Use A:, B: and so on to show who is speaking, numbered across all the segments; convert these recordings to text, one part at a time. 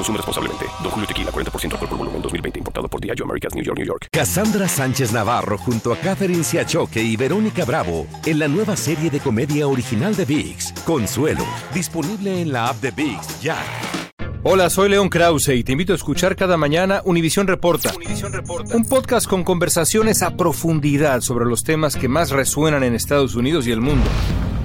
A: Consume responsablemente. Don Julio Tequila, 40% alcohol por volumen, 2020. Importado por Diageo Americas, New York, New York.
B: Cassandra Sánchez Navarro junto a Catherine Siachoque y Verónica Bravo en la nueva serie de comedia original de VIX, Consuelo. Disponible en la app de VIX, ya.
C: Hola, soy León Krause y te invito a escuchar cada mañana Univisión Reporta, un podcast con conversaciones a profundidad sobre los temas que más resuenan en Estados Unidos y el mundo.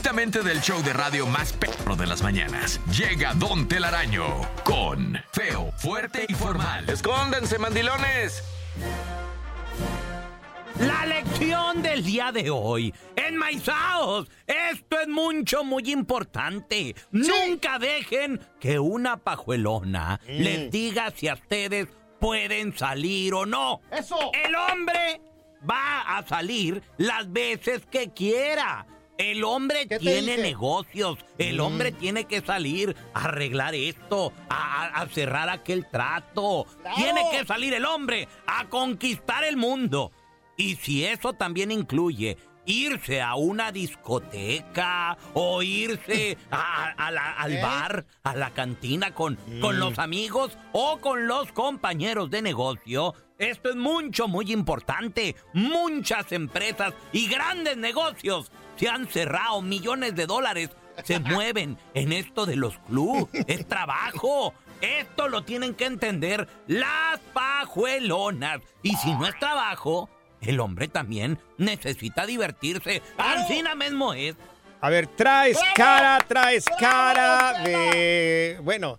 D: Directamente del show de radio más perro de las mañanas, llega Don Telaraño con Feo, Fuerte y Formal.
E: ¡Escóndanse, mandilones!
F: La lección del día de hoy. Enmaizaos. Esto es mucho, muy importante. Nunca dejen que una pajuelona
G: Mm.
F: les diga si a ustedes pueden salir o no.
G: Eso.
F: El hombre va a salir las veces que quiera. El hombre
G: ¿Qué te
F: tiene
G: dice?
F: negocios. El
G: Mm.
F: hombre tiene que salir a arreglar esto, a, cerrar aquel trato.
G: Claro.
F: Tiene que salir el hombre a conquistar el mundo. Y si eso también incluye irse a una discoteca o irse a- a la- al
G: ¿Eh?
F: bar, a la cantina con, con los amigos o con los compañeros de negocio, esto es mucho, muy importante. Muchas empresas y grandes negocios se han cerrado, millones de dólares se mueven en esto de los clubs. Es trabajo. Esto lo tienen que entender las pajuelonas. Y si no es trabajo, el hombre también necesita divertirse. Ancina mismo es.
H: A ver, traes cara, traes cara de. Bueno,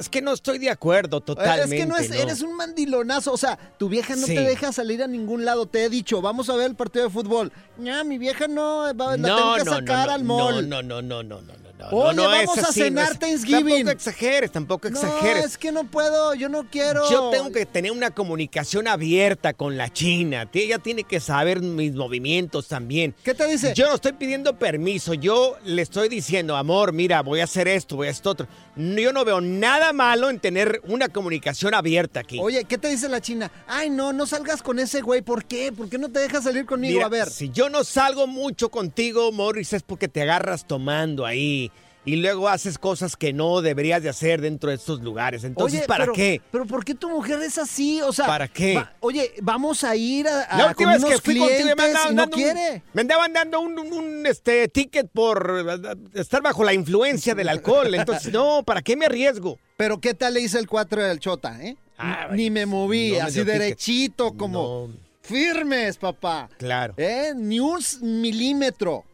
H: es que no estoy de acuerdo totalmente.
G: es que no es, eres un mandilonazo. O sea, tu vieja no
H: Sí.
G: te deja salir a ningún lado. Te he dicho, vamos a ver el partido de fútbol. Ya, mi vieja no, va- la tengo que sacar al mall.
H: No, no, no, no, no, no, no.
G: Oye,
H: no, no
G: vamos
H: es
G: a
H: no
G: cenar
H: es-
G: Thanksgiving.
H: Tampoco exageres, tampoco
G: No,
H: exageres.
G: es que no puedo, yo no quiero.
H: Yo tengo que tener una comunicación abierta con la China. Ella tiene que saber mis movimientos también.
G: ¿Qué te dice?
H: Yo no estoy pidiendo permiso. Yo le estoy diciendo, amor, mira, voy a hacer esto, voy a esto otro. No, Yo no veo nada malo en tener una comunicación abierta aquí.
G: Oye, ¿qué te dice la china? Ay, no, no salgas con ese güey. ¿Por qué? ¿Por qué no te dejas salir conmigo?
H: Mira,
G: a ver.
H: si yo no salgo mucho contigo, Morris, es porque te agarras tomando ahí. Y luego haces cosas que no deberías de hacer dentro de estos lugares. Entonces,
G: Oye,
H: ¿para
G: pero-
H: qué?
G: Pero ¿por qué tu mujer es así? O sea,
H: ¿Para qué?
G: va- oye, vamos a ir a, a
H: La
G: con
H: última vez
G: unos
H: que fui contigo me
G: clientes no
H: dando un-
G: quiere.
H: me andaban dando un, un- un, este, ticket por estar bajo la influencia del alcohol. Entonces, no, ¿para qué me arriesgo?
G: Pero ¿qué tal le hice el 4 del Chota, eh?
H: Ah,
G: Ni me moví,
H: no me
G: así
H: ticket.
G: derechito, como
H: No.
G: firmes, papá.
H: Claro.
G: ¿Eh? Ni un milímetro.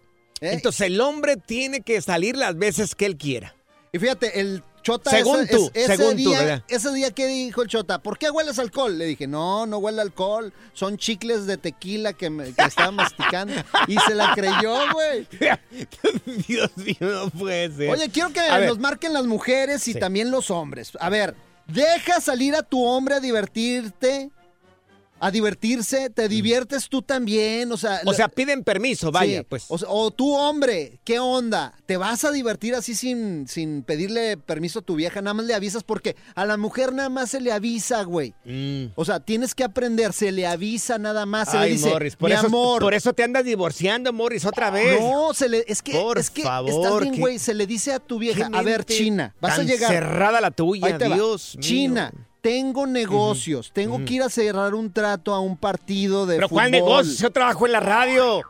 G: ¿Eh?
H: Entonces, el hombre tiene que salir las veces que él quiera.
G: y fíjate, el Chota
H: Según
G: ese,
H: tú,
G: es- ese
H: según tú,
G: día,
H: ¿verdad?
G: ese día que dijo el Chota, ¿por qué hueles alcohol? Le dije, no, no huele alcohol, son chicles de tequila que, me, que estaba masticando. Y se la creyó, güey.
H: Dios mío, no puede ser.
G: Oye, quiero que
H: A ver,
G: nos marquen las mujeres y
H: Sí.
G: también los hombres. A ver, deja salir a tu hombre a divertirte a divertirse, te diviertes tú también, o sea...
H: O sea, piden permiso, vaya,
G: Sí,
H: pues.
G: O, tú, hombre, ¿qué onda? ¿Te vas a divertir así sin, sin pedirle permiso a tu vieja? Nada más le avisas porque a la mujer nada más se le avisa, güey.
H: Mm.
G: O sea, tienes que aprender, se le avisa nada más, se
H: Ay,
G: le dice,
H: Morris, por
G: mi
H: eso,
G: amor.
H: por eso te andas divorciando, Morris, otra vez.
G: No, se le, es que,
H: Por
G: es que estás
H: favor,
G: bien,
H: qué-
G: güey, se le dice a tu vieja, a ver, China, vas a llegar.
H: cerrada la tuya. Dios mío.
G: China, tengo negocios, tengo que ir a cerrar un trato a un partido de
H: ¿Pero
G: fútbol.
H: cuál negocio? Yo trabajo en la radio.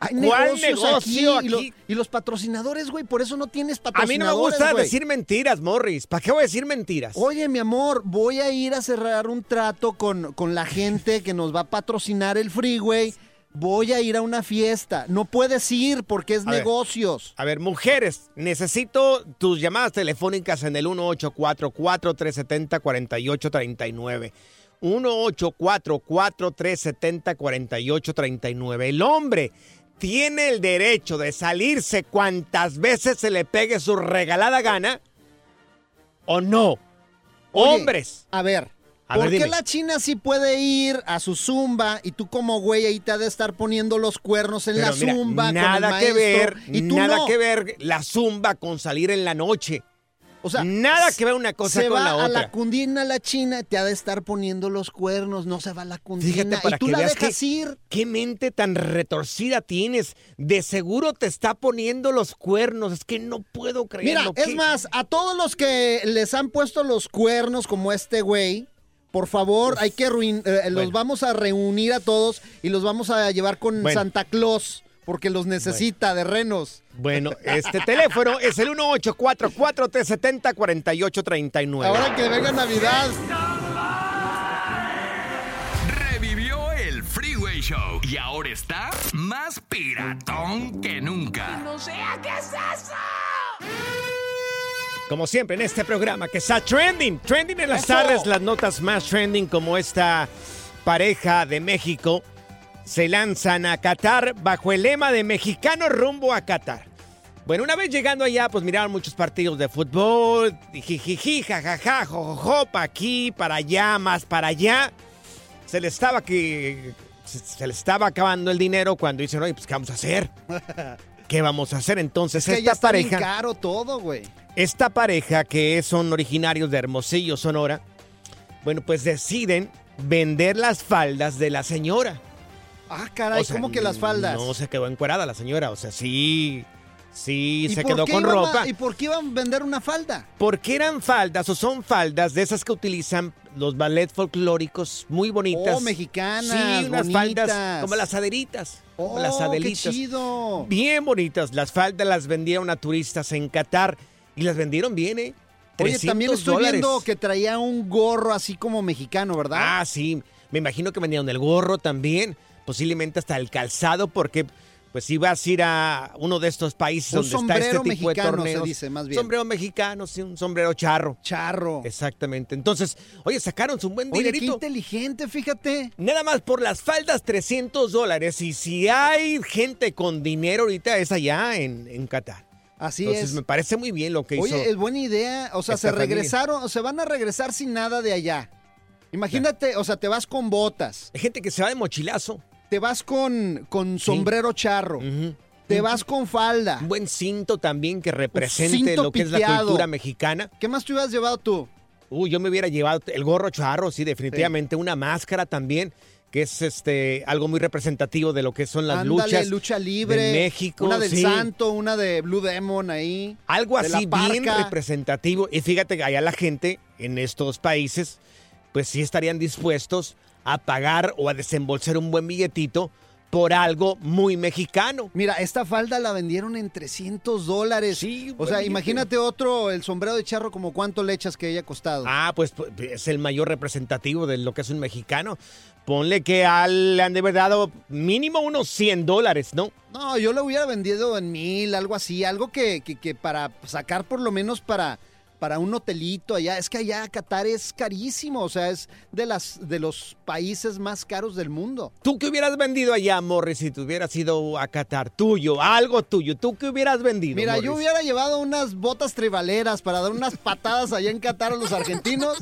G: Hay
H: ¿Cuál
G: negocios
H: negocio
G: aquí, y lo-
H: aquí?
G: Y, los patrocinadores, güey, por eso no tienes
H: A mí
G: patrocinadores,
H: no me gusta
G: güey.
H: decir mentiras, Morris. ¿Para qué voy a decir mentiras?
G: Oye, mi amor, voy a ir a cerrar un trato con, con la gente que nos va a patrocinar el freeway. Voy a ir a una fiesta. No puedes ir porque es
H: A ver.
G: negocios.
H: A ver, mujeres, necesito tus llamadas telefónicas en el 1844-370-4839. 1844-370-4839. El hombre tiene el derecho de salirse cuantas veces se le pegue su regalada gana o no.
G: Oye,
H: Hombres.
G: A ver,
H: A
G: ¿por
H: ver,
G: qué la China sí puede ir a su zumba y tú como güey ahí te ha de estar poniendo los cuernos en
H: Pero
G: la
H: mira,
G: zumba con el
H: nada que ver,
G: y tú
H: nada
G: no?
H: que ver la zumba con salir en la noche.
G: O sea,
H: nada que ver una cosa
G: se
H: con
G: va
H: la
G: a
H: otra.
G: la cundina la China y te ha de estar poniendo los cuernos, no se va a la cundina
H: Fíjate para
G: y tú
H: que
G: la
H: veas
G: dejas
H: que-
G: ir.
H: ¿Qué mente tan retorcida tienes? De seguro te está poniendo los cuernos. Es que no puedo
G: Mira,
H: creerlo.
G: es
H: ¿Qué-
G: más, a todos los que les han puesto los cuernos como este güey, por favor, hay que ruin- eh, los
H: Bueno.
G: vamos a reunir a todos y los vamos a llevar con
H: Bueno.
G: Santa Claus porque los necesita de renos.
H: Bueno, este teléfono es el 1844-370-4839.
G: Ahora que venga Navidad.
D: Revivió el Freeway Show y ahora está más piratón que nunca.
I: No sea, ¿qué es eso?
H: Como siempre en este programa que está trending, trending en las
G: Eso.
H: tardes, las notas más trending como esta pareja de México se lanzan a Qatar bajo el lema de mexicano rumbo a Qatar. Bueno, una vez llegando allá, pues miraron muchos partidos de fútbol, jijiji, jajaja, jojojo, pa' aquí, para allá, más para allá. Se le estaba que se, le estaba acabando el dinero cuando dicen, oye, pues ¿qué vamos a hacer? ¿Qué vamos a hacer? Entonces,
G: Es que
H: esta
G: ya está bien
H: pareja.
G: caro todo, güey.
H: Esta pareja que son originarios de Hermosillo, Sonora, bueno, pues deciden vender las faldas de la señora.
G: Ah, caray,
H: O sea,
G: ¿cómo que las faldas?
H: No se quedó encuerada la señora, o sea, sí, sí
G: ¿Y
H: se quedó
G: qué
H: con
G: a-
H: ropa.
G: ¿Y por qué iban a vender una falda?
H: Porque eran faldas o son faldas de esas que utilizan los ballet folclóricos muy bonitas.
G: Oh, mexicanas,
H: Sí, unas
G: bonitas.
H: faldas como las aderitas. como
G: Oh,
H: las
G: qué
H: adelitas.
G: chido.
H: Bien bonitas. Las faldas las vendieron a turistas en Qatar y las vendieron bien, ¿eh?
G: Oye, también
H: 300
G: estoy
H: dólares.
G: viendo que traía un gorro así como mexicano, ¿verdad?
H: Ah, sí. Me imagino que vendieron el gorro también, posiblemente hasta el calzado, porque pues si vas a ir a uno de estos países
G: Un
H: donde está
G: sombrero
H: este tipo de
G: mexicano, se
H: torneos.
G: dice, más bien.
H: Sombrero mexicano, sí, un sombrero charro.
G: Charro.
H: Exactamente. Entonces, oye, sacaron su buen
G: Oye, qué
H: dinerito.
G: inteligente, fíjate.
H: Nada más por las faldas, 300 dólares. Y si hay gente con dinero ahorita, es allá en, en Qatar.
G: Así
H: Entonces,
G: es.
H: me parece muy bien lo que hizo.
G: Oye, es buena idea. O sea, se
H: familia.
G: regresaron, o se van a regresar sin nada de allá. Imagínate, o sea, te vas con botas,
H: Hay gente que se va de mochilazo.
G: te vas con, con sombrero charro, te vas con falda.
H: Un buen cinto también que represente lo que es la cultura mexicana.
G: ¿Qué más te hubieras llevado tú?
H: Uy, yo me hubiera llevado el gorro charro, sí, definitivamente. Una máscara también, que es este algo muy representativo de lo que son las
G: Ándale,
H: luchas.
G: lucha libre.
H: de México,
G: Una del
H: sí.
G: Santo, una de Blue Demon ahí.
H: Algo así bien representativo. Y fíjate que allá la gente en estos países, pues sí estarían dispuestos a pagar o a desembolsar un buen billetito por algo muy mexicano.
G: Mira, esta falda la vendieron en 300 dólares.
H: Sí,
G: o sea, imagínate otro, el sombrero de charro, como cuánto le echas que haya costado.
H: Ah, pues pues, es el mayor representativo de lo que es un mexicano. Ponle que le han de haber dado mínimo unos 100 dólares, ¿no?
G: No, yo lo hubiera vendido en mil, algo así, algo que para sacar por lo menos para, para un hotelito allá. Es que allá Qatar es carísimo, o sea, es de, las, de los países más caros del mundo.
H: ¿Tú qué hubieras vendido allá, Morris, si te hubieras ido a Qatar? Tuyo, algo tuyo. ¿Tú qué hubieras vendido?
G: Mira, yo hubiera llevado unas botas tribaleras para dar unas patadas allá en Qatar a los argentinos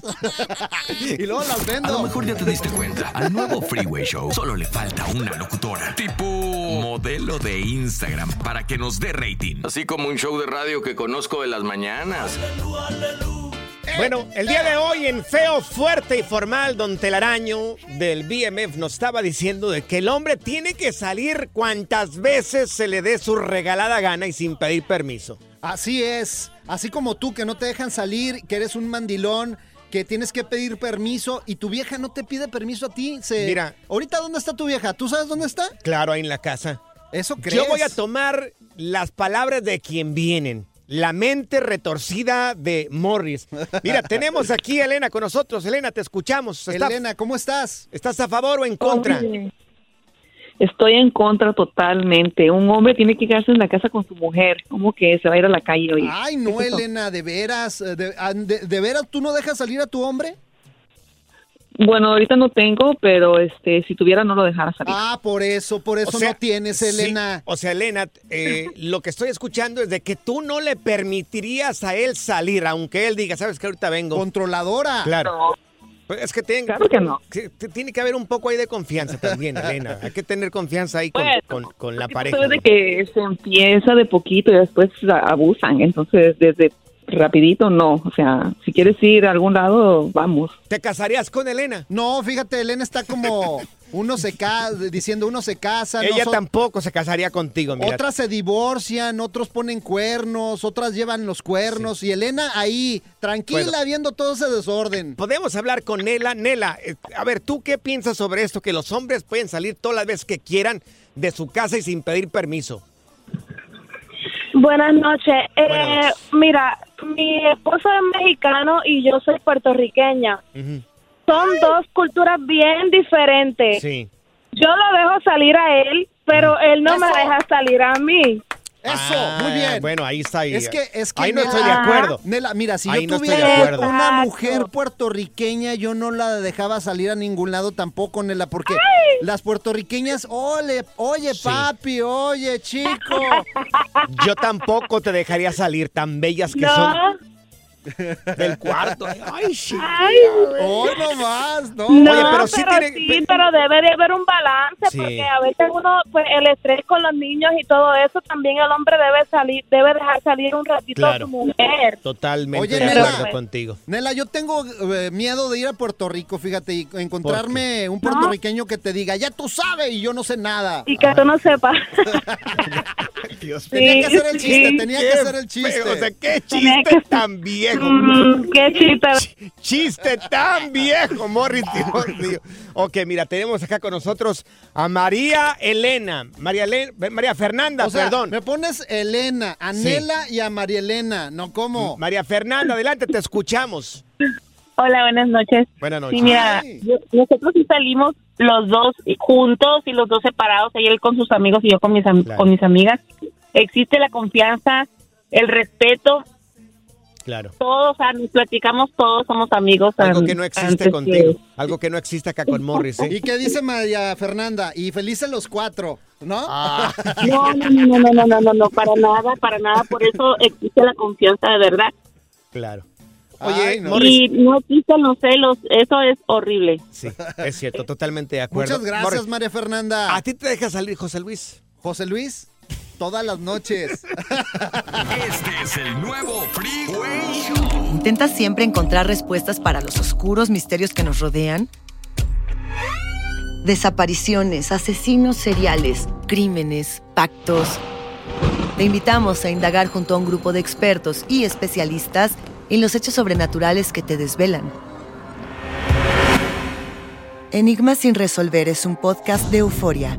G: y luego las
D: A lo
G: vendo.
D: mejor ya te diste cuenta. Al nuevo Freeway Show solo le falta una locutora. Tipo modelo de Instagram para que nos dé rating.
E: Así como un show de radio que conozco de las mañanas.
H: Bueno, el día de hoy en Feo, Fuerte y Formal, don Telaraño del BMF nos estaba diciendo de que el hombre tiene que salir cuantas veces se le dé su regalada gana y sin pedir permiso.
G: Así es, así como tú que no te dejan salir, que eres un mandilón, que tienes que pedir permiso y tu vieja no te pide permiso a ti. Se...
H: Mira.
G: ahorita dónde está tu vieja? ¿Tú sabes dónde está?
H: Claro, ahí en la casa.
G: Eso crees.
H: Yo voy a tomar las palabras de quien vienen. La mente retorcida de Morris. Mira, tenemos aquí a Elena con nosotros. Elena, te escuchamos. ¿Está-
G: Elena, ¿cómo estás?
H: ¿Estás a favor o en contra?
I: Oye, Estoy en contra totalmente. Un hombre tiene que quedarse en la casa con su mujer. ¿Cómo que se va a ir a la calle hoy?
G: Ay, no, Elena, de veras, eh, de, de- de veras tú no dejas salir a tu hombre?
I: Bueno, ahorita no tengo, pero este, si tuviera no lo dejara salir.
G: Ah, por eso, por eso
H: O sea,
G: no tienes,
H: sí,
G: Elena.
H: o sea, Elena, eh, lo que estoy escuchando es de que tú no le permitirías a él salir, aunque él diga, sabes que ahorita vengo.
G: Controladora.
H: Claro. Pues es que, tiene,
I: Claro que no.
H: tiene que haber un poco ahí de confianza también, Elena. Hay que tener confianza ahí con,
I: Bueno,
H: con- con la pareja.
I: sabes de que se empieza de poquito y después abusan. Entonces, desde rapidito, no. O sea, si quieres ir a algún lado, vamos.
H: ¿Te casarías con Elena?
G: No, fíjate, Elena está como uno se casa, diciendo uno se casa,
H: Ella tampoco se casaría contigo, mira.
G: otras se divorcian, otros ponen cuernos, otras llevan los cuernos y Elena ahí, tranquila,
H: Bueno.
G: viendo todo ese desorden.
H: Podemos hablar con Nela. Nela, eh, a ver, ¿tú qué piensas sobre esto? Que los hombres pueden salir todas las veces que quieran de su casa y sin pedir permiso.
J: Buenas noches. Eh,
H: Buenas noches.
J: Mira, mi esposo es mexicano y yo soy puertorriqueña. Son dos culturas bien diferentes.
H: Sí.
J: Yo lo dejo salir a él, pero él no me deja salir a mí.
G: Eso,
H: Ah,
G: muy bien.
H: Bueno, ahí está. Ahí,
G: Es que, es que
H: ahí no
G: Nela-
H: estoy de acuerdo.
G: Nela, mira, si
H: Ahí
G: yo
H: no estoy de
G: tuviera
H: acuerdo.
G: una mujer puertorriqueña, yo no la dejaba salir a ningún lado tampoco, Nela, porque las puertorriqueñas, ole, oye,
H: Sí.
G: papi, oye, chico.
H: Yo tampoco te dejaría salir tan bellas que
J: No.
H: son del cuarto. Ay, sí.
J: Ay,
G: Hoy no más, ¿no?
J: no,
H: Oye, pero
J: pero,
H: sí
J: sí,
H: tiene-
J: pero debe de haber un balance
H: Sí.
J: porque a veces uno, pues el estrés con los niños y todo eso, también el hombre debe salir, debe dejar salir un ratito
H: Claro.
J: a su mujer.
H: Totalmente
G: Oye,
H: de
G: Nela.
H: contigo.
G: Nela, yo tengo eh, miedo de ir a Puerto Rico, fíjate, y encontrarme un puertorriqueño que te diga, ya tú sabes y yo no sé nada.
J: Y que tú no sepas.
H: Dios
G: Tenía que
J: Sí,
G: hacer el chiste,
J: sí.
G: tenía que hacer el chiste.
H: O sea, qué chiste
J: que-
H: tan viejo.
J: Mm, qué chiste.
H: Chiste tan viejo, Morris, Dios mío. Ok, mira, tenemos acá con nosotros a María Elena. María, Elena, María Fernanda,
G: O sea,
H: perdón.
G: me pones Elena, a
H: Sí.
G: Y a María Elena, ¿no cómo?
H: María Fernanda, adelante, te escuchamos.
J: Hola, buenas noches.
H: Buenas noches.
J: Sí, mira, yo- nosotros sí salimos los dos juntos y los dos separados, ella él con sus amigos y yo con mis, am-
H: Claro.
J: con mis amigas. Existe la confianza, el respeto,
H: Claro.
J: todos, o sea, nos platicamos todos, somos amigos.
H: Algo que no existe
J: que-
H: contigo. Algo que no existe acá con Morris, ¿eh?
G: ¿Y qué dice María Fernanda? Y felices los cuatro, ¿no?
H: Ah,
J: No, no, no, no, no, no, no, no, para nada, para nada, por eso existe la confianza de verdad.
H: claro.
G: Ay,
H: Oye,
G: no.
H: Morris.
J: Y no existen los celos, eso es horrible.
H: Sí, es cierto, totalmente de acuerdo.
G: Muchas gracias,
H: Morris,
G: María Fernanda.
H: ¿A ti te deja salir José Luis?
G: José Luis, todas las noches.
D: Este es el nuevo Freeway Show.
K: ¿Intentas siempre encontrar respuestas para los oscuros misterios que nos rodean? Desapariciones, asesinos seriales, crímenes, pactos. Te invitamos a indagar junto a un grupo de expertos y especialistas en los hechos sobrenaturales que te desvelan. Enigma sin resolver es un podcast de euforia.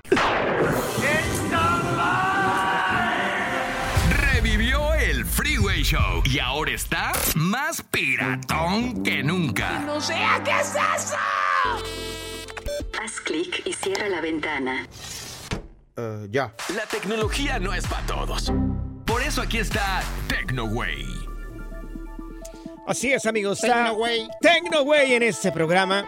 D: Show y ahora está más piratón que nunca.
L: ¡No sea qué es eso!
M: Haz clic y cierra la ventana.
N: ya.
D: La tecnología no es para todos. Por eso aquí está TecnoWay.
H: Así es, amigos. TecnoWay. TecnoWay en este programa,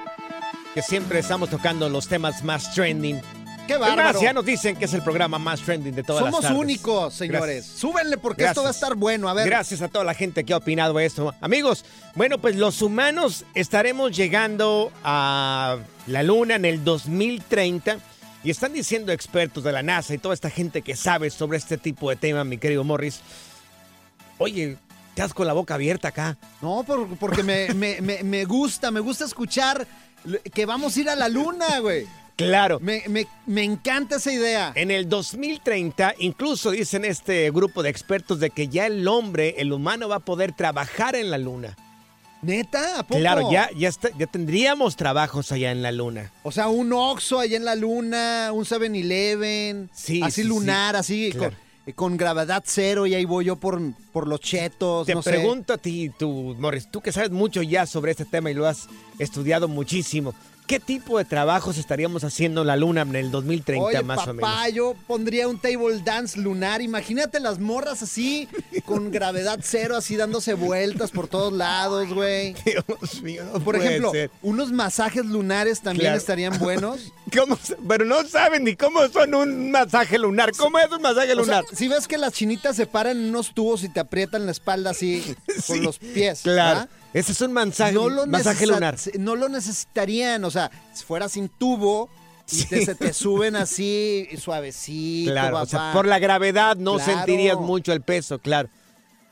H: que siempre estamos tocando los temas más trending.
G: ¡Qué bárbaro!
H: ya nos dicen que es el programa más trending de todas las
G: Somos únicos, señores.
H: Gracias.
G: Súbenle porque esto va a estar bueno. A ver.
H: Gracias a toda la gente que ha opinado esto. Amigos, bueno, pues los humanos estaremos llegando a la luna en el 2030 y están diciendo expertos de la NASA y toda esta gente que sabe sobre este tipo de tema, mi querido Morris. Oye, te has con la boca abierta acá.
G: No, por- porque me, me- me- me gusta, me gusta escuchar que vamos a ir a la luna, güey.
H: Claro.
G: Me, me- me encanta esa idea.
H: En el 2030, incluso dicen este grupo de expertos de que ya el hombre, el humano, va a poder trabajar en la luna.
G: ¿Neta? ¿A poco?
H: Claro, ya, ya, está- ya tendríamos trabajos allá en la luna.
G: O sea, un Oxxo allá en la luna, un 7-Eleven.
H: Sí,
G: Así
H: sí,
G: lunar,
H: sí.
G: así
H: Claro.
G: con, con gravedad cero y ahí voy yo por, por los chetos,
H: Te
G: no sé.
H: pregunto a ti, tú, Morris, tú que sabes mucho ya sobre este tema y lo has estudiado muchísimo. ¿Qué tipo de trabajos estaríamos haciendo en la luna en el 2030
G: Oye,
H: más o menos?
G: yo pondría un table dance lunar. Imagínate las morras así, con gravedad cero, así dándose vueltas por todos lados, güey.
H: Dios mío, no
G: Por ejemplo,
H: ser.
G: unos masajes lunares también
H: Claro.
G: estarían buenos.
H: ¿Cómo Pero no saben ni cómo son un masaje lunar. ¿Cómo es un masaje
G: O sea,
H: lunar?
G: si ves que las chinitas se paran en unos tubos y te aprietan la espalda así con los pies.
H: Claro.
G: ¿verdad?
H: Ese es un masaje,
G: No lo,
H: masaje lunar.
G: no lo necesitarían, o sea, si fuera sin tubo y te, se te suben así suavecito,
H: Claro, o sea,
G: papá.
H: por la gravedad no
G: Claro.
H: sentirías mucho el peso, claro.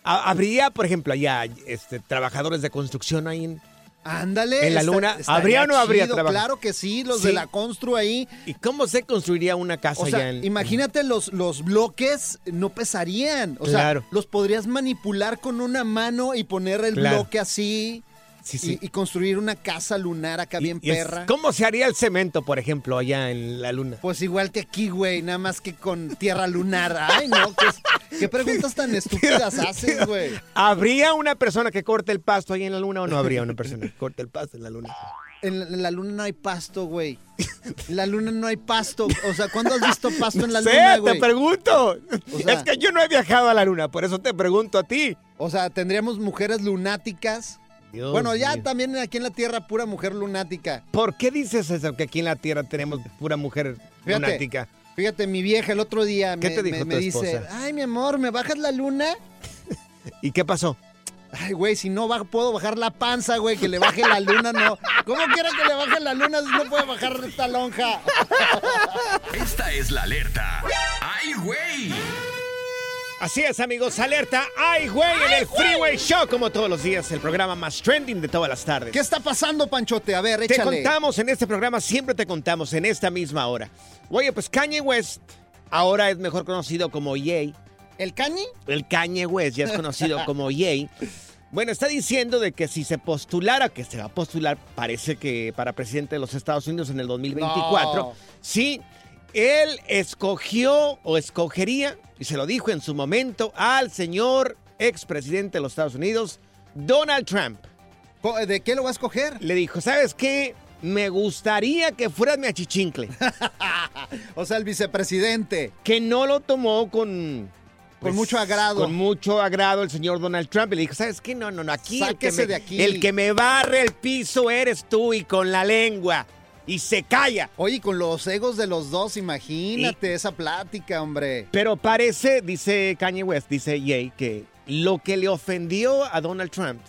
H: Ha- Habría, por ejemplo, allá este, trabajadores de construcción ahí en...
G: Ándale.
H: ¿En la luna? ¿Habría o no habría
G: chido,
H: trabajo?
G: Claro que sí, los
H: Sí.
G: de la constru ahí.
H: ¿Y cómo se construiría una casa
G: O sea,
H: allá en...
G: imagínate los, los bloques no pesarían. O
H: Claro.
G: sea, los podrías manipular con una mano y poner el
H: Claro.
G: bloque así.
H: Sí, sí.
G: Y, y construir una casa lunar acá bien
H: Y es-
G: perra.
H: ¿Cómo se haría el cemento, por ejemplo, allá en la luna?
G: Pues igual que aquí, güey, nada más que con tierra lunar. Ay, no, ¿qué, qué preguntas tan estúpidas haces, güey?
H: ¿Habría una persona que corte el pasto ahí en la luna o no habría una persona que corte el pasto en la luna?
G: En la, en la luna no hay pasto, güey. En la luna no hay pasto. O sea, ¿cuándo has visto pasto en la
H: sé,
G: luna,
H: te
G: güey?
H: pregunto.
G: O sea-
H: es que yo no he viajado a la luna, por eso te pregunto a ti.
G: O sea, tendríamos mujeres lunáticas.
H: Dios
G: bueno, ya también aquí en la Tierra pura mujer lunática.
H: ¿Por qué dices eso? Que aquí en la Tierra tenemos pura mujer
G: Fíjate,
H: lunática.
G: Fíjate, mi vieja el otro día
H: ¿Qué
G: me,
H: te dijo
G: me-
H: tu
G: me dice, ay, mi amor, ¿me bajas la luna?
H: ¿Y qué pasó?
G: Ay, güey, si no puedo bajar la panza, güey, que le baje la luna, no. ¿Cómo quiera que le baje la luna si no puede bajar esta lonja?
D: Esta es la alerta. ¡Ay, güey!
H: Así es, amigos, alerta. ¡Ay, güey! En el Freeway Show, como todos los días, el programa más trending de todas las tardes.
G: ¿Qué está pasando, Panchote? A ver,
H: Te
G: échale.
H: contamos en este programa, siempre te contamos en esta misma hora. Oye, pues Kanye West ahora es mejor conocido como Ye.
G: ¿El Kanye?
H: El Kanye West ya es conocido como Ye. Bueno, está diciendo de que si se postulara, que se va a postular, parece que para presidente de los Estados Unidos en el 2024,
G: No.
H: sí, él escogió o escogería, y se lo dijo en su momento, al señor expresidente de los Estados Unidos, Donald Trump.
G: Co- ¿De qué lo va a escoger?
H: Le dijo, ¿sabes qué? Me gustaría que fueras mi achichincle.
G: O sea, el vicepresidente.
H: que no lo tomó con, pues,
G: mucho agrado.
H: Con mucho agrado el señor Donald Trump. Y le dijo, ¿sabes qué? No, no, no, aquí, el que, me,
G: de aquí.
H: el que me barre el piso eres tú y con la lengua. Y se calla.
G: Oye, con los egos de los dos, imagínate esa plática, hombre.
H: Pero parece, dice Kanye West, dice Ye, que lo que le ofendió a Donald Trump,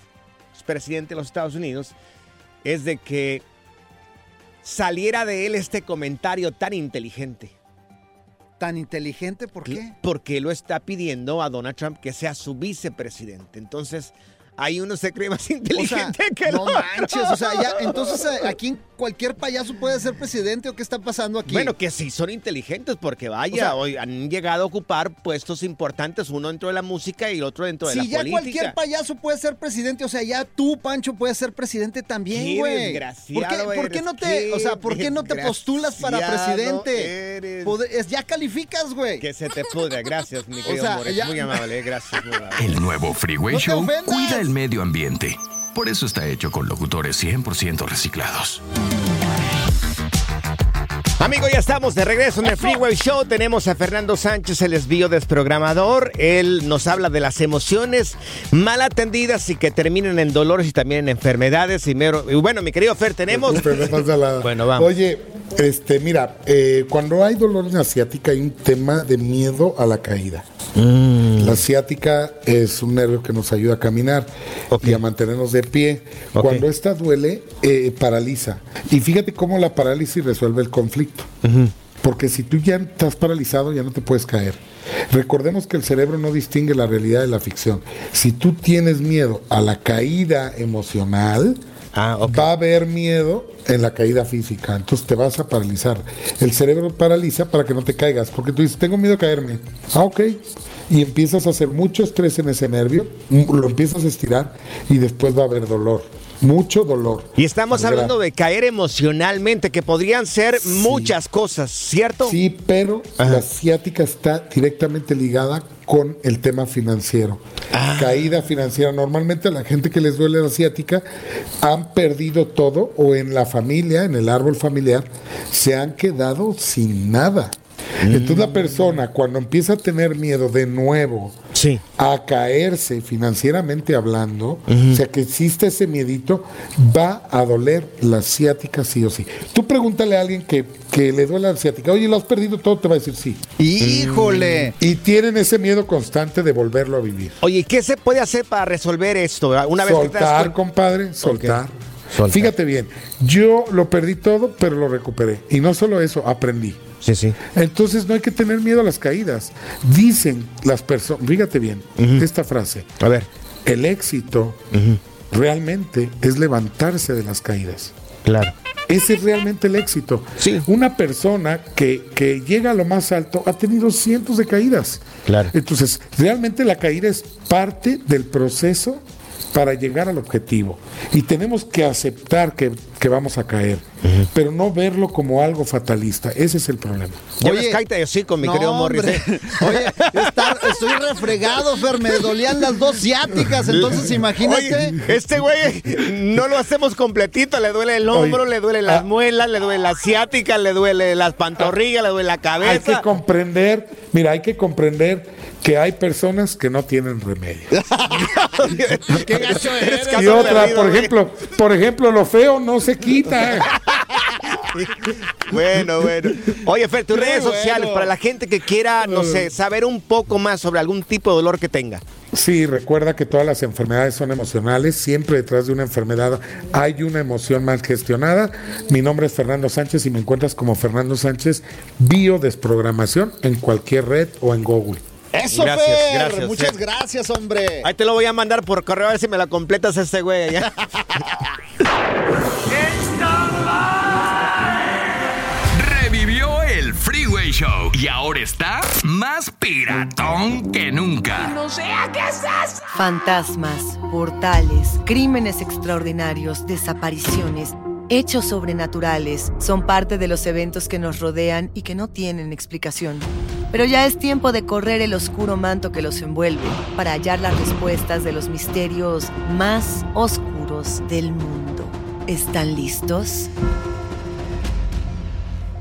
H: presidente de los Estados Unidos, es de que saliera de él este comentario tan inteligente.
G: ¿Tan inteligente por qué?
H: Porque lo está pidiendo a Donald Trump que sea su vicepresidente. Entonces, ahí uno se cree más
G: O sea,
H: inteligente que
G: no
H: el otro.
G: manches, o sea, ya, entonces eh, aquí cualquier payaso puede ser presidente o qué está pasando aquí.
H: Bueno, que sí son inteligentes porque vaya,
G: O sea-
H: hoy han llegado a ocupar puestos importantes, uno dentro de la música y el otro dentro de
G: si
H: la
G: ya
H: política.
G: cualquier payaso puede ser presidente, o sea, ya tú, Pancho, puedes ser presidente también,
H: Qué
G: güey.
H: desgraciado
G: ¿Por qué, por qué no te, o sea, por qué no te postulas para presidente?
H: eres.
G: Poder- ya calificas, güey.
H: Que se te pudra, gracias, mi querido
G: sea,
H: Morris.
G: ya-
H: Muy amable, gracias. muy amable.
D: El nuevo Freeway
G: No
D: Show cuida el medio ambiente. Por eso está hecho con locutores 100% reciclados.
H: Amigo, ya estamos de regreso en el Freeway Show. Tenemos a Fernando Sánchez, el desvío desprogramador. Él nos habla de las emociones mal atendidas y que terminan en dolores y también en enfermedades. Y, mero- y bueno, mi querido Fer, tenemos... Bueno, vamos.
L: Oye, este, mira, eh, cuando hay dolor en asiática hay un tema de miedo a la caída.
H: Mm.
L: La asiática es un nervio que nos ayuda a caminar y a mantenernos de pie. Cuando esta duele, eh, paraliza. Y fíjate cómo la parálisis resuelve el conflicto. Porque si tú ya estás paralizado, ya no te puedes caer. Recordemos que el cerebro no distingue la realidad de la ficción. Si tú tienes miedo a la caída emocional,
H: Ah,
L: va a haber miedo en la caída física. Entonces te vas a paralizar. El cerebro paraliza para que no te caigas. Porque tú dices, tengo miedo a caerme. Ah, ok. Y empiezas a hacer mucho estrés en ese nervio, mm, lo empiezas a estirar y después va a haber dolor. Mucho dolor.
H: Y estamos hablando de caer emocionalmente, que podrían ser muchas cosas, ¿cierto?
L: Sí, pero la asiática está directamente ligada con el tema financiero.
H: Ah.
L: Caída financiera. Normalmente la gente que les duele la asiática han perdido todo o en la familia, en el árbol familiar, se han quedado sin nada. Entonces
H: Mm.
L: la persona cuando empieza a tener miedo de nuevo a caerse financieramente hablando, o sea que existe ese miedito, va a doler la asiática sí o sí. Tú pregúntale a alguien que, que le duele la asiática, oye, lo has perdido todo, te va a decir sí.
G: ¡Híjole!
L: Y tienen ese miedo constante de volverlo a vivir.
H: Oye, ¿qué se puede hacer para resolver esto? Una vez
L: soltar, compadre, soltar.
H: Soltar.
L: Fíjate bien, yo lo perdí todo, pero lo recuperé. Y no solo eso, aprendí.
H: Sí, sí.
L: Entonces no hay que tener miedo a las caídas. Dicen las personas, fíjate bien, esta frase.
H: A ver.
L: El éxito realmente es levantarse de las caídas.
H: Claro.
L: Ese es realmente el éxito. Una persona que, que llega a lo más alto ha tenido cientos de caídas.
H: Claro.
L: Entonces, realmente la caída es parte del proceso para llegar al objetivo. Y tenemos que aceptar que, que vamos a caer, pero no verlo como algo fatalista. Ese es el problema.
H: Ves, cállate de hocico, mi
G: no,
H: querido Morris. ¿eh?
G: Oye, está- estoy refregado, Fer, me dolían las dos ciáticas, entonces imagínate.
H: Oye, este güey no lo hacemos completito, le duele el hombro,
L: Oye,
H: le duele las
L: ah.
H: muelas, le duele la ciática, le duele las pantorrillas, le duele la
L: Hay que
H: cabeza.
L: comprender, mira, hay que comprender que hay personas que no tienen remedio.
H: Qué gacho eres,
L: Y otra,
H: perdido,
L: por
H: güey.
L: ejemplo, por ejemplo, lo feo no se quita.
H: Bueno, bueno. Oye, Fer, tus redes
L: bueno.
H: sociales para la gente que quiera, no sé, saber un poco más sobre algún tipo de dolor que tenga.
L: Sí, recuerda que todas las enfermedades son emocionales. Siempre detrás de una enfermedad hay una emoción mal gestionada. Mi nombre es Fernando Sánchez y me encuentras como Fernando Sánchez Biodesprogramación en cualquier red o en Google.
G: Eso,
H: Gracias,
G: Fer,
H: gracias,
G: muchas
H: Fer.
G: gracias, hombre.
H: Ahí te lo voy a mandar por correo a ver si me la completas este güey
D: y ahora está más piratón que nunca.
M: No sea qué es eso.
K: Fantasmas, portales, crímenes extraordinarios, desapariciones, hechos sobrenaturales son parte de los eventos que nos rodean y que no tienen explicación. Pero ya es tiempo de correr el oscuro manto que los envuelve para hallar las respuestas de los misterios más oscuros del mundo. ¿Están listos?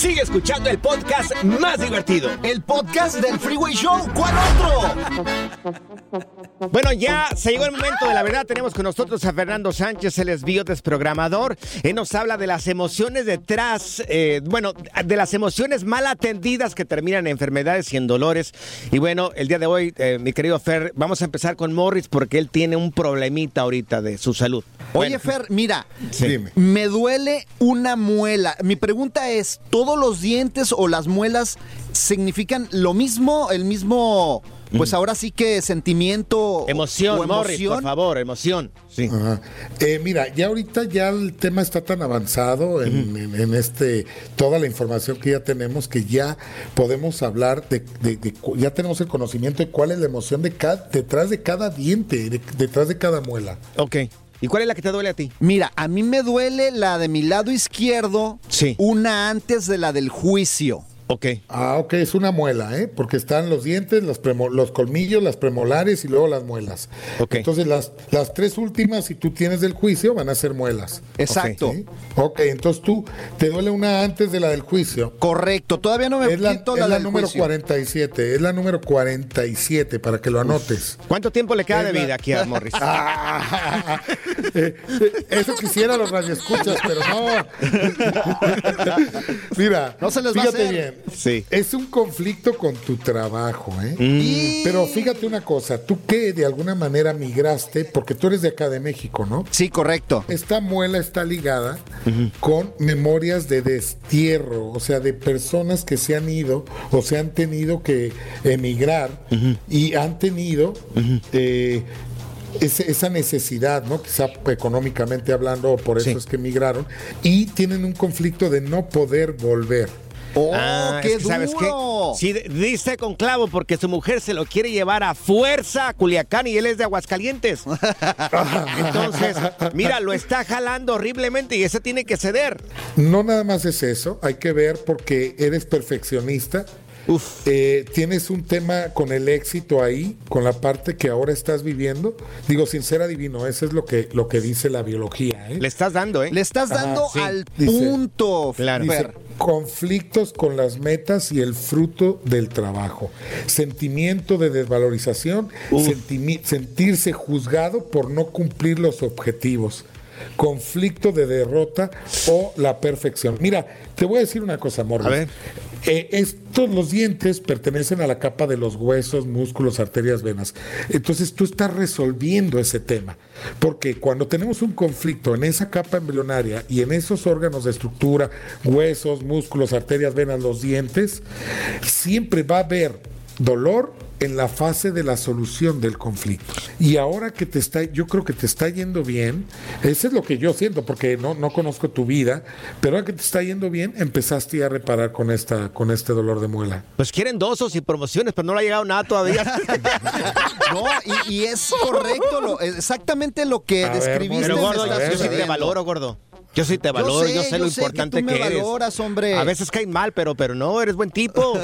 H: Sigue escuchando el podcast más divertido.
G: El podcast del Freeway Show. ¿Cuál otro?
H: Bueno, ya se llegó el momento de la verdad. Tenemos con nosotros a Fernando Sánchez, el es biodesprogramador. Él nos habla de las emociones detrás, eh, bueno, de las emociones mal atendidas que terminan en enfermedades y en dolores. Y bueno, el día de hoy, eh, mi querido Fer, vamos a empezar con Morris porque él tiene un problemita ahorita de su salud.
G: Oye, Fer, mira, me duele una muela. Mi pregunta es, ¿todos los dientes o las muelas significan lo mismo, el mismo, pues ahora sí que sentimiento
H: Emoción,
G: o
H: Morris, por favor, emoción. Sí.
L: Ajá. Eh, mira, ya ahorita ya el tema está tan avanzado en, en- en este toda la información que ya tenemos que ya podemos hablar de, de- de ya tenemos el conocimiento de cuál es la emoción de cada, detrás de cada diente, de- detrás de cada muela.
H: Ok. ¿Y cuál es la que te duele a ti?
G: Mira, a mí me duele la de mi lado izquierdo,
H: Sí.
G: una antes de la del juicio.
H: Ok.
L: Ah, ok, es una muela, ¿eh? Porque están los dientes, los, premo- los colmillos, las premolares y luego las muelas.
H: Ok.
L: Entonces las, las tres últimas, si tú tienes del juicio, van a ser muelas.
G: Exacto.
L: ¿Sí? Ok, entonces tú, te duele una antes de la del juicio.
G: Correcto, todavía no me
L: Es la,
G: quito
L: es
G: la,
L: la
G: del
L: número
G: juicio.
L: 47, es la número 47 para que lo anotes.
H: ¿Cuánto tiempo le queda de
L: la-
H: vida aquí a Morris?
L: Ah, eh, eh, eso quisiera los radioescuchas, pero no. Mira,
G: No se les va a hacer.
L: bien.
H: Sí.
L: Es un conflicto con tu trabajo, ¿eh?
G: Y-
L: Pero fíjate una cosa, tú que de alguna manera migraste, porque tú eres de acá de México, ¿no?
G: Sí, correcto.
L: Esta muela está ligada con memorias de destierro, o sea, de personas que se han ido o se han tenido que emigrar y han tenido eh, esa necesidad, ¿no? Quizá económicamente hablando, por eso
H: Sí.
L: es que emigraron, y tienen un conflicto de no poder volver.
G: ¡Oh,
H: Ah,
G: qué
H: es que, ¿sabes qué?
G: duro!
H: Sí, d- diste con clavo porque su mujer se lo quiere llevar a fuerza a Culiacán y él es de Aguascalientes. Entonces, mira, lo está jalando horriblemente y ese tiene que ceder.
L: No nada más es eso, hay que ver porque eres perfeccionista. Eh, tienes un tema con el éxito ahí, con la parte que ahora estás viviendo. Digo, sin ser adivino, eso es lo que, lo que dice la biología. ¿eh?
H: Le estás dando, ¿eh?
G: Le estás
L: Ajá,
G: dando
L: sí.
G: al
L: Dice-
G: punto,
H: Claro.
L: Dice. Conflictos con las metas y el fruto del trabajo. Sentimiento de desvalorización, sentirse juzgado por no cumplir los objetivos. Conflicto de derrota o la perfección. Mira, te voy a decir una cosa, Morris. Eh, estos, los dientes pertenecen a la capa de los huesos, músculos, arterias, venas. Entonces tú estás resolviendo ese tema. Porque cuando tenemos un conflicto en esa capa embrionaria y en esos órganos de estructura, huesos, músculos, arterias, venas, los dientes, siempre va a haber dolor en la fase de la solución del conflicto. Y ahora que te está, yo creo que te está yendo bien, eso es lo que yo siento, porque no, no conozco tu vida, pero ahora que te está yendo bien, empezaste a reparar con esta, con este dolor de muela.
H: Pues quieren dosos y promociones, pero no le ha llegado nada todavía.
G: No, y, y es correcto, lo- exactamente lo que
L: A ver,
G: describiste.
H: Pero gordo, yo, sí te valoro, gordo. Yo sí te valoro, yo sé,
G: sé,
H: lo
G: sé que
H: importante
G: tú me
H: que, eres.
G: valoras, hombre.
H: A veces caen mal, pero, pero no, eres buen tipo.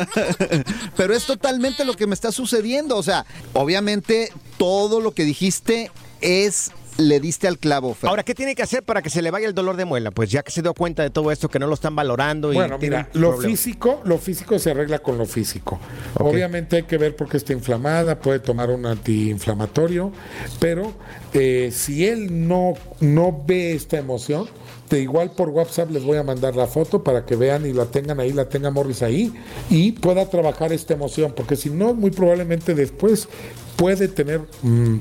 G: Pero es totalmente lo que me está sucediendo. O sea, obviamente todo lo que dijiste es. Le diste al clavo, Fer.
H: Ahora, ¿qué tiene que hacer para que se le vaya el dolor de muela? Pues ya que se dio cuenta de todo esto, que no lo están valorando y
L: Bueno, mira, lo
H: problema.
L: físico, lo físico se arregla con lo físico. Obviamente hay que ver por qué está inflamada, puede tomar un antiinflamatorio, pero eh, si él no, no ve esta emoción, de igual por WhatsApp les voy a mandar la foto para que vean y la tengan ahí, la tenga Morris ahí y pueda trabajar esta emoción, porque si no, muy probablemente después puede tener mm,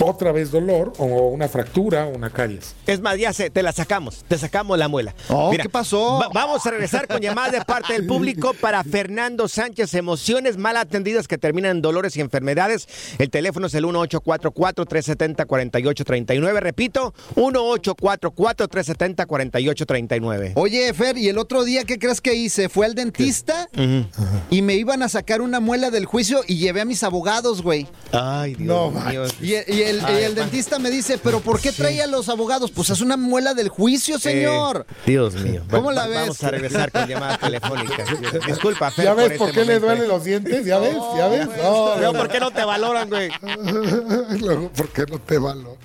L: otra vez dolor o una fractura o una caries.
H: Es más, ya sé, te la sacamos, te sacamos la muela.
G: Oh, ¿qué pasó?
H: va- vamos a regresar con llamadas de parte del público para Fernando Sánchez. Emociones mal atendidas que terminan en dolores y enfermedades. El teléfono es el 1844-370-4839. Repito, 1844-370-4839.
G: Oye, Fer, ¿y el otro día qué crees que hice? Fue al dentista y me iban a sacar una muela del juicio y llevé a mis abogados, güey.
H: Ay, Dios
L: No,
H: mío.
G: Y, el- y el, y el dentista me dice, ¿pero por qué trae a los abogados? Pues es una muela del juicio, señor.
H: Eh, Dios mío.
G: ¿Cómo la ves?
H: Vamos a regresar con llamadas telefónicas. Disculpa, Fer.
L: ¿Ya ves por
H: este
L: qué le
H: momento.
L: duelen los dientes? ¿Ya ves? ¿Ya ves? No,
H: Luego, ¿por qué no te valoran, güey?
L: Luego, ¿por qué no te valoro?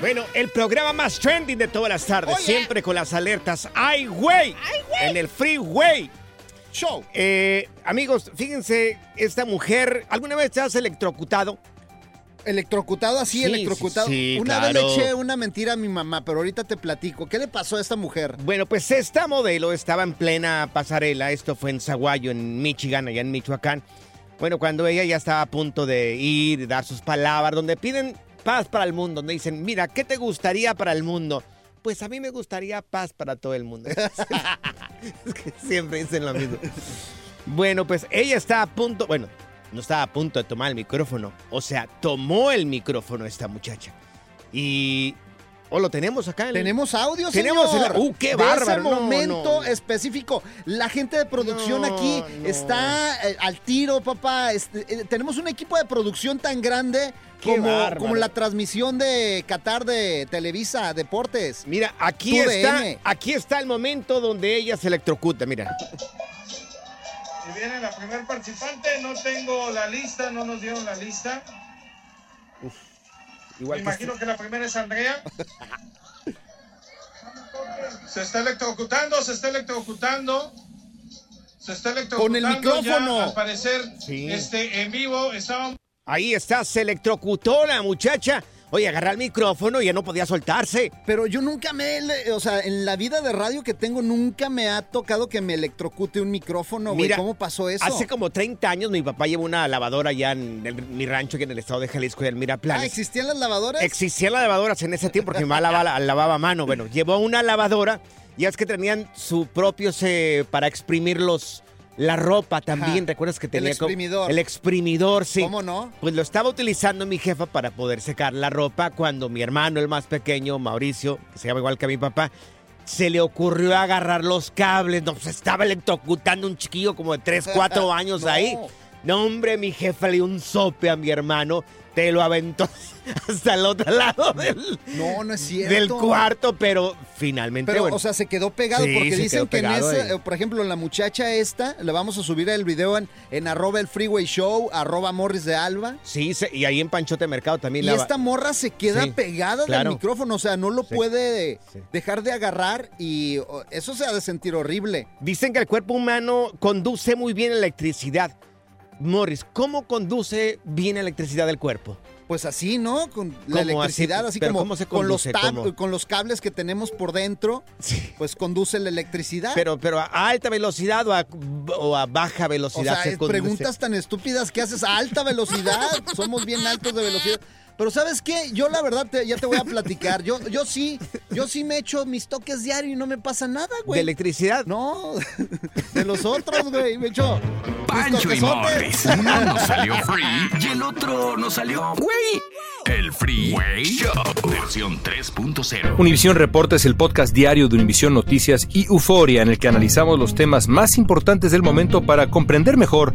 H: Bueno, el programa más trending de todas las tardes, siempre con las alertas. ¡Ay, güey! En el Freeway Show. Eh, amigos, fíjense, esta mujer, ¿alguna vez te has electrocutado?
G: Electrocutado así,
H: Sí,
G: electrocutado.
H: sí,
G: una
H: claro.
G: vez le eché una mentira a mi mamá, pero ahorita te platico. ¿Qué le pasó a esta mujer?
H: Bueno, pues esta modelo estaba en plena pasarela. Esto fue en Zaguayo, en Michigan, allá en Michoacán. Bueno, cuando ella ya estaba a punto de ir, dar sus palabras, donde piden paz para el mundo, donde dicen, mira, ¿qué te gustaría para el mundo? Pues a mí me gustaría paz para todo el mundo. es que siempre dicen lo mismo. Bueno, pues ella está a punto, bueno, no estaba a punto de tomar el micrófono. O sea, tomó el micrófono esta muchacha. Y... ¿O lo tenemos acá? en el-
G: Tenemos audio,
H: Tenemos el-
G: señor.
H: ¡Uh, qué
G: De
H: bárbaro!
G: ese momento
H: no.
G: específico. La gente de producción
H: No,
G: aquí está eh, al tiro, papá. Este, eh, tenemos un equipo de producción tan grande como, como la transmisión de Qatar de Televisa Deportes.
H: Mira, aquí
G: Tu
H: está, aquí está el momento donde ella se electrocuta, mira.
O: Y viene la primer participante, no tengo la lista, no nos dieron la lista.
H: Igual
O: Me
H: que
O: imagino que la primera es Andrea. Se está electrocutando, se está electrocutando. Se está electrocutando.
G: Con el micrófono.
O: ya, al parecer,
H: Sí.
O: este, en vivo, estábamos.
H: Ahí está, se electrocutó la muchacha. Oye, agarra el micrófono y ya no podía soltarse.
G: Pero yo nunca me, o sea, en la vida de radio que tengo, nunca me ha tocado que me electrocute un micrófono, güey.
H: Mira,
G: ¿Cómo pasó eso?
H: Hace como 30 años mi papá llevó una lavadora allá en el- mi rancho, aquí en el estado de Jalisco, en el
G: Ah,
H: Miraplanes.
G: ¿existían las lavadoras?
H: Existían las lavadoras en ese tiempo porque mi mamá lavaba, lavaba a mano. Bueno, llevó una lavadora y es que tenían su propio se, para exprimir los, la ropa también.
G: Ajá.
H: ¿Recuerdas que
G: El
H: tenía como-
G: exprimidor.
H: el exprimidor, sí.
G: ¿Cómo no?
H: Pues lo estaba utilizando mi jefa para poder secar la ropa cuando mi hermano, el más pequeño, Mauricio, que se llama igual que mi papá, se le ocurrió agarrar los cables. No, se estaba electrocutando un chiquillo como de 3, 4 años
G: No.
H: ahí. No, hombre, mi jefa le dio un sope a mi hermano, te lo aventó hasta el otro lado del,
G: No, no es cierto.
H: del cuarto, pero finalmente,
G: Pero,
H: bueno.
G: o sea, se quedó pegado
H: Sí,
G: porque dicen que en eh, por ejemplo, la muchacha esta, le vamos a subir el video en, en arroba el freeway show, arroba morris de alba.
H: Sí, se- y ahí en Panchote Mercado también
G: Y
H: la-
G: esta morra se queda
H: Sí,
G: pegada
H: claro.
G: del micrófono, o sea, no lo
H: Sí,
G: puede dejar de agarrar y eso se ha de sentir horrible.
H: Dicen que el cuerpo humano conduce muy bien electricidad. Morris, ¿cómo conduce bien electricidad el cuerpo?
G: Pues así, ¿no? Con la
H: ¿Cómo
G: electricidad,
H: así?
G: así,
H: ¿Pero
G: como
H: cómo se
G: con, los con los cables que tenemos por dentro, pues conduce la electricidad.
H: Pero, pero a alta velocidad o a, o a baja
G: o
H: velocidad
G: sea,
H: se
G: preguntas tan estúpidas que haces a alta velocidad. Somos bien altos de velocidad. Pero ¿sabes qué? Yo la verdad te- ya te voy a platicar. Yo, yo sí, yo sí me echo mis toques diarios y no me pasa nada, güey.
H: ¿De electricidad?
G: No, de los otros, güey. Me echo
D: Pancho y. Morris. Uno nos salió free y el otro nos salió güey. El Freeway Show versión 3.0.
C: Univisión Reporta es el podcast diario de Univisión Noticias y Euforia en el que analizamos los temas más importantes del momento para comprender mejor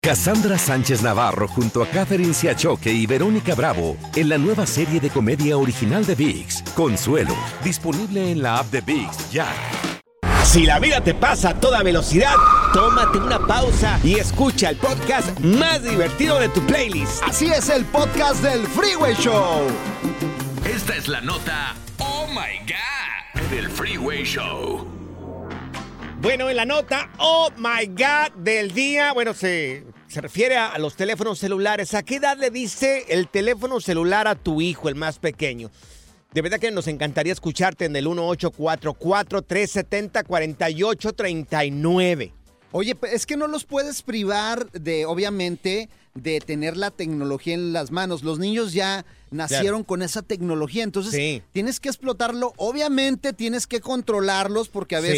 B: Cassandra Sánchez Navarro junto a Catherine Siachoque y Verónica Bravo en la nueva serie de comedia original de VIX, Consuelo, disponible en la app de VIX ya.
H: Si la vida te pasa a toda velocidad, tómate una pausa y escucha el podcast más divertido de tu playlist.
G: Así es el podcast del Freeway Show.
D: Esta es la nota Oh My God del Freeway Show.
H: Bueno, en la nota Oh My God del día, bueno, se, se refiere a los teléfonos celulares. ¿A qué edad le diste el teléfono celular a tu hijo, el más pequeño? De verdad que nos encantaría escucharte en el 1844-370-4839.
G: Oye, es que no los puedes privar de, obviamente, de tener la tecnología en las manos. Los niños ya nacieron con esa tecnología, entonces tienes que explotarlo. Obviamente tienes que controlarlos porque a
H: Sí.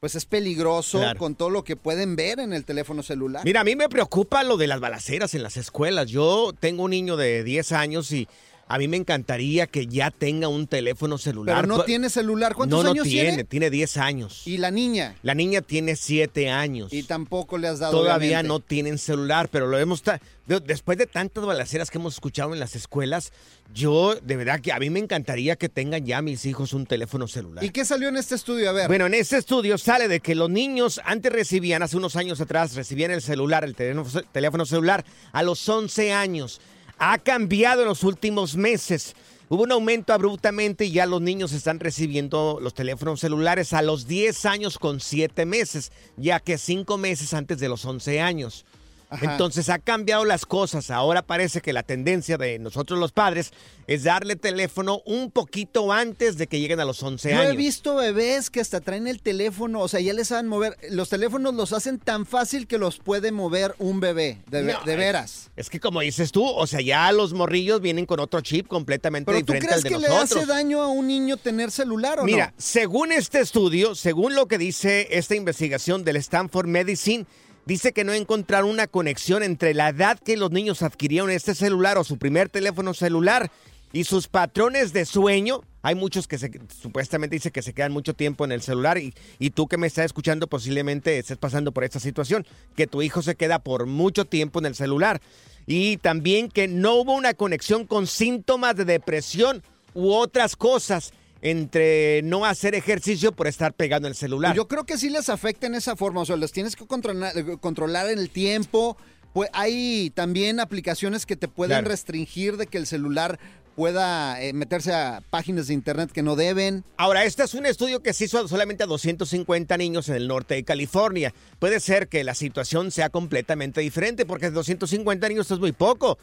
G: Pues es peligroso
H: Claro.
G: con todo lo que pueden ver en el teléfono celular.
H: Mira, a mí me preocupa lo de las balaceras en las escuelas. Yo tengo un niño de 10 años y a mí me encantaría que ya tenga un teléfono celular.
G: Pero no tiene celular. ¿Cuántos
H: no, no
G: años
H: tiene,
G: tiene?
H: tiene 10 años.
G: Y la niña.
H: La niña tiene 7 años.
G: Y tampoco le has dado.
H: Todavía
G: obviamente.
H: no tienen celular, pero lo hemos... Después de tantas balaceras que hemos escuchado en las escuelas, yo de verdad que a mí me encantaría que tengan ya mis hijos un teléfono celular.
G: ¿Y qué salió en este estudio? A ver.
H: Bueno, en este estudio sale de que los niños antes recibían, hace unos años atrás, recibían el celular, el teléfono, teléfono celular a los 11 años. Ha cambiado en los últimos meses. Hubo un aumento abruptamente y ya los niños están recibiendo los teléfonos celulares a los 10 años con 7 meses, ya que 5 meses antes de los 11 años.
G: Ajá.
H: Entonces ha cambiado las cosas. Ahora parece que la tendencia de nosotros los padres es darle teléfono un poquito antes de que lleguen a los 11
G: Yo
H: años.
G: he visto bebés que hasta traen el teléfono, o sea, ya les saben mover. Los teléfonos los hacen tan fácil que los puede mover un bebé, de,
H: No,
G: veras.
H: Es que como dices tú, o sea, ya los morrillos vienen con otro chip completamente
G: Pero ¿tú crees
H: al de
G: que le hace daño a un niño tener celular o
H: Mira,
G: no?
H: según este estudio, según lo que dice esta investigación del Stanford Medicine, dice que no encontraron una conexión entre la edad que los niños adquirieron este celular o su primer teléfono celular y sus patrones de sueño. Hay muchos que se, supuestamente dice que se quedan mucho tiempo en el celular y, y tú que me estás escuchando posiblemente estés pasando por esta situación, que tu hijo se queda por mucho tiempo en el celular. Y también que no hubo una conexión con síntomas de depresión u otras cosas entre no hacer ejercicio por estar pegando el celular.
G: Yo creo que sí les afecta en esa forma, o sea, los tienes que controlar, controlar en el tiempo. Pues hay también aplicaciones que te pueden
H: Claro.
G: restringir de que el celular pueda eh, meterse a páginas de internet que no deben.
H: Ahora, este es un estudio que se hizo solamente a 250 niños en el norte de California. Puede ser que la situación sea completamente diferente porque 250 niños es muy poco.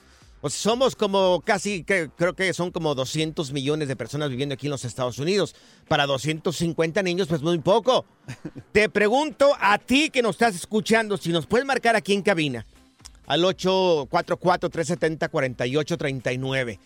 H: O sea, somos como casi, que- creo que son como 200 millones de personas viviendo aquí en los Estados Unidos. Para 250 niños, pues muy poco. Te pregunto a ti que nos estás escuchando, si nos puedes marcar aquí en cabina, al 844-370-4839.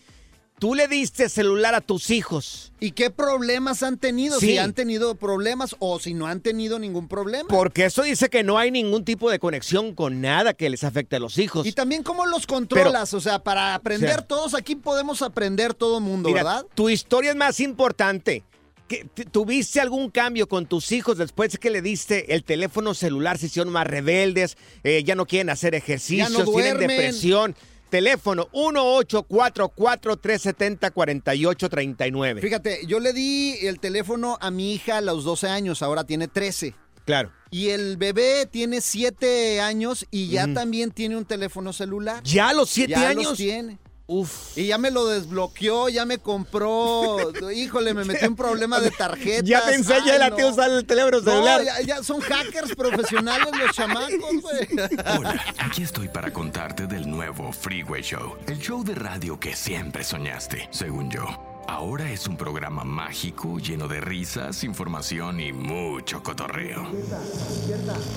H: Tú le diste celular a tus hijos.
G: ¿Y qué problemas han tenido?
H: Sí.
G: Si han tenido problemas o si no han tenido ningún problema.
H: Porque eso dice que no hay ningún tipo de conexión con nada que les afecte a los hijos.
G: Y también cómo los controlas, o sea, para aprender
H: O sea,
G: todos aquí podemos aprender todo mundo,
H: Mira,
G: ¿verdad?
H: tu historia es más importante. ¿Que t- ¿Tuviste algún cambio con tus hijos después de que le diste el teléfono celular? Se hicieron más rebeldes, eh, ya no quieren hacer ejercicios, tienen depresión. Teléfono 1844-370-4839.
G: Fíjate, yo le di el teléfono a mi hija a los 12 años, ahora tiene 13.
H: Claro.
G: Y el bebé tiene 7 años y ya
H: Ujú.
G: también tiene un teléfono celular.
H: ¿Ya a los siete
G: Ya
H: años?
G: los tiene.
H: Uf.
G: Y ya me lo desbloqueó, ya me compró. Híjole, me metí en un problema de tarjetas.
H: Ya te enseña
G: Ay,
H: a ti a
G: no.
H: usar el teléfono
G: No,
H: celular.
G: ya, ya son hackers profesionales los chamacos, güey.
D: Hola, aquí estoy para contarte del nuevo Freeway Show, el show de radio que siempre soñaste, según yo. Ahora es un programa mágico lleno de risas, información y mucho cotorreo.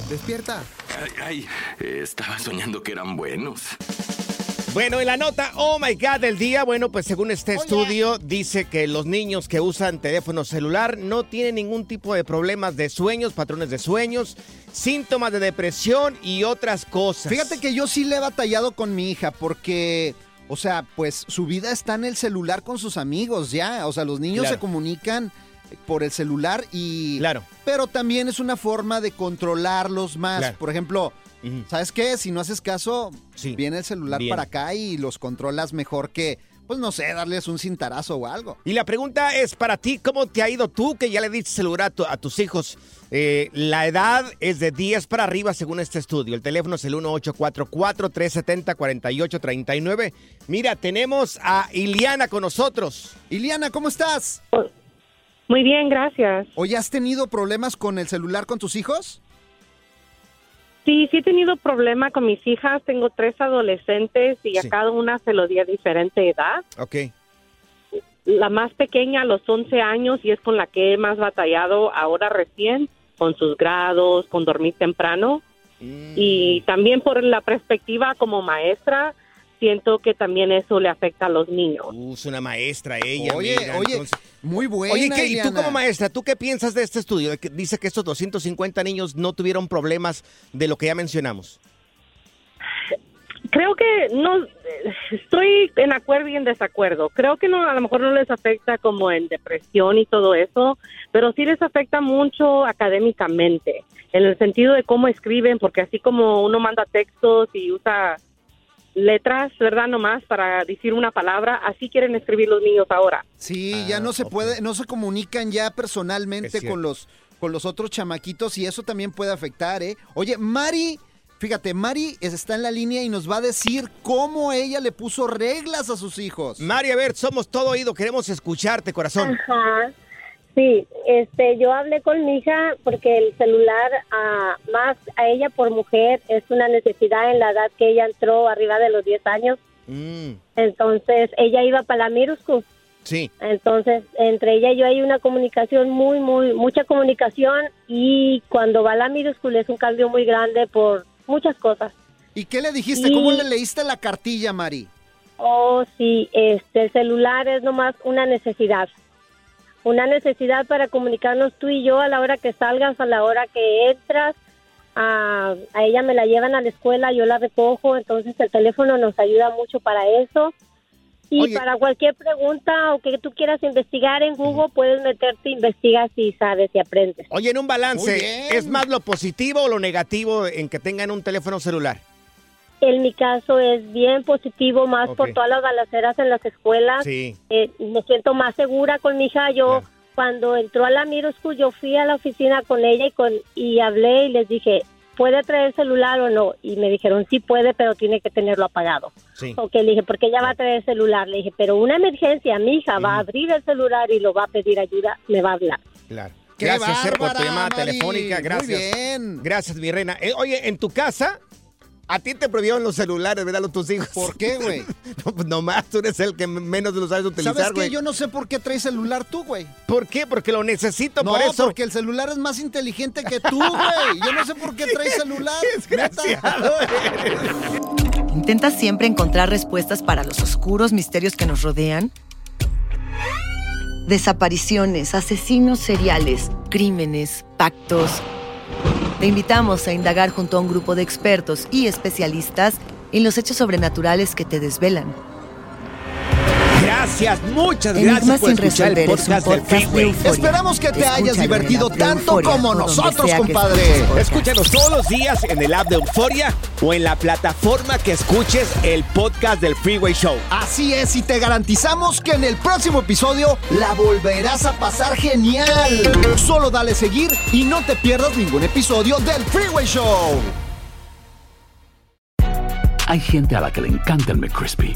G: Despierta.
E: Ay, ay, eh, estaba soñando que eran buenos.
H: Bueno, en la nota, oh my God, del día, bueno, pues según este estudio, dice que los niños que usan teléfono celular no tienen ningún tipo de problemas de sueños, patrones de sueños, síntomas de depresión y otras cosas.
G: Fíjate que yo sí le he batallado con mi hija porque, o sea, pues su vida está en el celular con sus amigos ya. O sea, los niños
H: Claro.
G: se comunican por el celular y...
H: Claro.
G: Pero también es una forma de controlarlos más.
H: Claro.
G: Por ejemplo, ¿sabes qué? Si no haces caso, viene el celular
H: Bien.
G: para acá y los controlas mejor que, pues no sé, darles un cintarazo o algo.
H: Y la pregunta es para ti, ¿cómo te ha ido tú que ya le diste celular a, tu- a tus hijos? Eh, la edad es de 10 para arriba según este estudio. El teléfono es el 1844-370-4839. Mira, tenemos a Iliana con nosotros.
G: Iliana, ¿cómo estás?
J: Muy bien, gracias.
G: ¿Hoy has tenido problemas con el celular con tus hijos?
J: Sí, sí he tenido problema con mis hijas. Tengo tres adolescentes y a cada una se lo di a diferente edad.
H: Ok.
J: La más pequeña a los 11 años y es con la que he más batallado ahora recién, con sus grados, con dormir temprano. Y también por la perspectiva como maestra, siento que también eso le afecta a los niños.
H: Uh, es una maestra ella.
G: Oye,
H: mira,
G: oye,
H: entonces-
G: muy buena,
H: Oye, ¿qué- y tú como maestra, ¿tú qué piensas de este estudio? De que dice que estos 250 niños no tuvieron problemas de lo que ya mencionamos.
J: Creo que no, estoy en acuerdo y en desacuerdo. Creo que no, a lo mejor no les afecta como en depresión y todo eso, pero sí les afecta mucho académicamente, en el sentido de cómo escriben, porque así como uno manda textos y usa letras, ¿verdad? Nomás para decir una palabra, así quieren escribir los niños ahora.
G: Sí, ya no se puede, no se comunican ya personalmente con los con los otros chamaquitos y eso también puede afectar, ¿eh? Oye, Mari, fíjate, Mari es- está en la línea y nos va a decir cómo ella le puso reglas a sus hijos.
H: Mari, a ver, somos todo oído, queremos escucharte, corazón.
P: Ajá. Sí, este, yo hablé con mi hija porque el celular, ah, más a ella por mujer, es una necesidad en la edad que ella entró arriba de los 10 años.
H: Mm,
P: Entonces, ella iba para la school.
H: sí.
P: Entonces, entre ella y yo hay una comunicación muy, muy, mucha comunicación y cuando va a la school es un cambio muy grande por muchas cosas.
G: ¿Y qué le dijiste?
P: Y-
G: ¿Cómo le leíste la cartilla, Mari?
P: Oh, sí, este, el celular es nomás una necesidad. Una necesidad para comunicarnos tú y yo a la hora que salgas, a la hora que entras. A, a ella me la llevan a la escuela, yo la recojo, entonces el teléfono nos ayuda mucho para eso. Y
H: Oye.
P: para cualquier pregunta o que tú quieras investigar en Google, puedes meterte, investigas y sabes y aprendes.
H: Oye, en un balance. ¿es más lo positivo o lo negativo en que tengan un teléfono celular?
P: En mi caso es bien positivo, más por todas las balaceras en las escuelas.
H: Sí.
P: Eh, me siento más segura con mi hija. Yo, cuando entró a la school, yo fui a la oficina con ella y, con, y hablé y les dije, ¿puede traer celular o no? Y me dijeron, sí puede, pero tiene que tenerlo apagado.
H: Sí.
P: Ok, le dije, porque ella va a traer celular. Le dije, pero una emergencia, mi hija va a abrir el celular y lo va a pedir ayuda, me va a hablar.
H: Claro.
G: ¡Qué
H: Gracias eh, por tu llamada telefónica.
G: Muy
H: Gracias.
G: bien.
H: Gracias, mi reina. Eh, oye, en tu casa, a ti te prohibieron los celulares, ¿verdad? Los tus hijos.
G: ¿Por qué, güey?
H: no, pues nomás tú eres el que menos lo sabes utilizar,
G: ¿Sabes
H: güey.
G: qué? Yo no sé por qué traes celular tú, güey.
H: ¿Por qué? Porque lo necesito,
G: No,
H: por eso.
G: porque el celular es más inteligente que tú, güey. Yo no sé por qué traes celular.
H: Desgraciado.
K: ¿Intentas siempre encontrar respuestas para los oscuros misterios que nos rodean? Desapariciones, asesinos seriales, crímenes, pactos. Te invitamos a indagar junto a un grupo de expertos y especialistas en los hechos sobrenaturales que te desvelan.
H: Gracias, muchas gracias por
K: sin
H: escuchar el
K: es
H: podcast del
K: podcast de
H: Freeway.
G: Esperamos que te hayas
K: Escúchalo
G: divertido tanto como nosotros, compadre.
H: Escúchanos todos los días en el app de Euforia o en la plataforma que escuches el podcast del Freeway Show.
G: Así es, y te garantizamos que en el próximo episodio la volverás a pasar genial. Solo dale seguir y no te pierdas ningún episodio del Freeway Show.
Q: Hay gente a la que le encanta el McCrispy